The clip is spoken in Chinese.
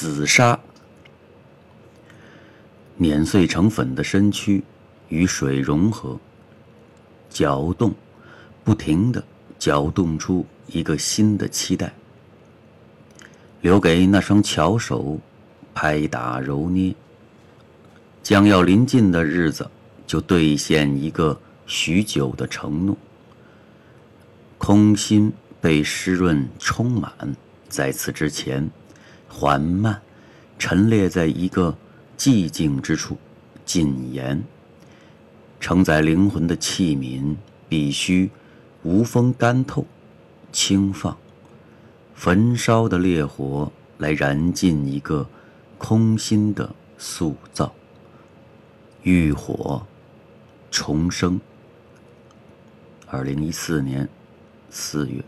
紫砂碾碎成粉的身躯与水融合，搅动，不停的搅动出一个新的期待，留给那双巧手拍打揉捏。将要临近的日子，就兑现一个许久的承诺。空心被湿润充满，在此之前，缓慢陈列在一个寂静之处，谨言。承载灵魂的器皿必须无风干透，轻放，焚烧的烈火来燃尽一个空心的塑造。浴火重生。二零一四年四月。